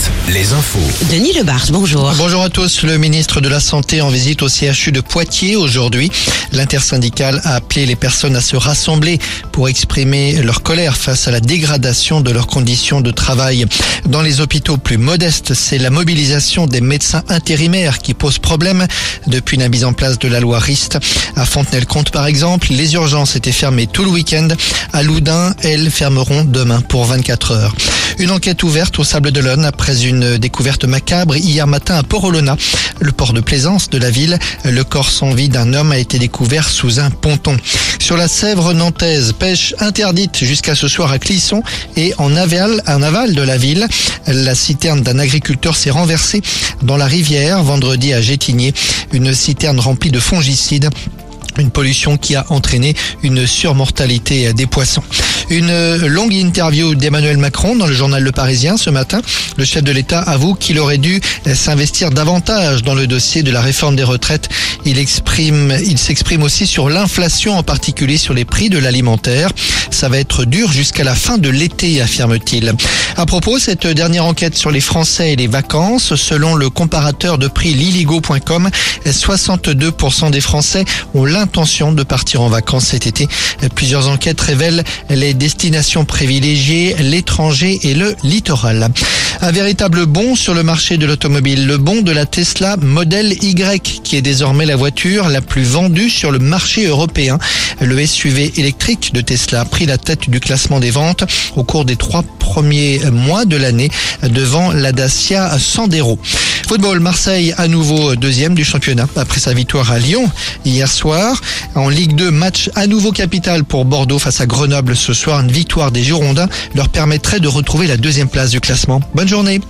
7, les infos. Denis Lebars, bonjour. Bonjour à tous. Le ministre de la Santé en visite au CHU de Poitiers aujourd'hui. L'intersyndicale a appelé les personnes à se rassembler pour exprimer leur colère face à la dégradation de leurs conditions de travail. Dans les hôpitaux plus modestes, c'est la mobilisation des médecins intérimaires qui pose problème depuis la mise en place de la loi RIST. À Fontenay-le-Comte, par exemple, les urgences étaient fermées tout le week-end. À Loudun, elles fermeront demain pour 24 heures. Une enquête ouverte au Sable d'Olonne après une découverte macabre hier matin à Port-Olona, le port de plaisance de la ville. Le corps sans vie d'un homme a été découvert sous un ponton. Sur la Sèvre nantaise, pêche interdite jusqu'à ce soir à Clisson et en aval, en aval de la ville. La citerne d'un agriculteur s'est renversée dans la rivière vendredi à Gétigné. Une citerne remplie de fongicides. Une pollution qui a entraîné une surmortalité des poissons. Une longue interview d'Emmanuel Macron dans le journal Le Parisien ce matin. Le chef de l'État avoue qu'il aurait dû s'investir davantage dans le dossier de la réforme des retraites. Il exprime, il s'exprime aussi sur l'inflation, en particulier sur les prix de l'alimentaire. Ça va être dur jusqu'à la fin de l'été, affirme-t-il. À propos, cette dernière enquête sur les Français et les vacances, selon le comparateur de prix liligo.com, 62% des Français ont l'intention de partir en vacances cet été. Plusieurs enquêtes révèlent les destinations privilégiées, l'étranger et le littoral. Un véritable bond sur le marché de l'automobile, le bond de la Tesla Model Y, qui est désormais la voiture la plus vendue sur le marché européen. Le SUV électrique de Tesla a pris la tête du classement des ventes au cours des trois premiers mois de l'année devant la Dacia Sandero. Football, Marseille à nouveau deuxième du championnat après sa victoire à Lyon hier soir. En Ligue 2, match à nouveau capital pour Bordeaux face à Grenoble ce soir. Une victoire des Girondins leur permettrait de retrouver la deuxième place du classement. Bonne journée.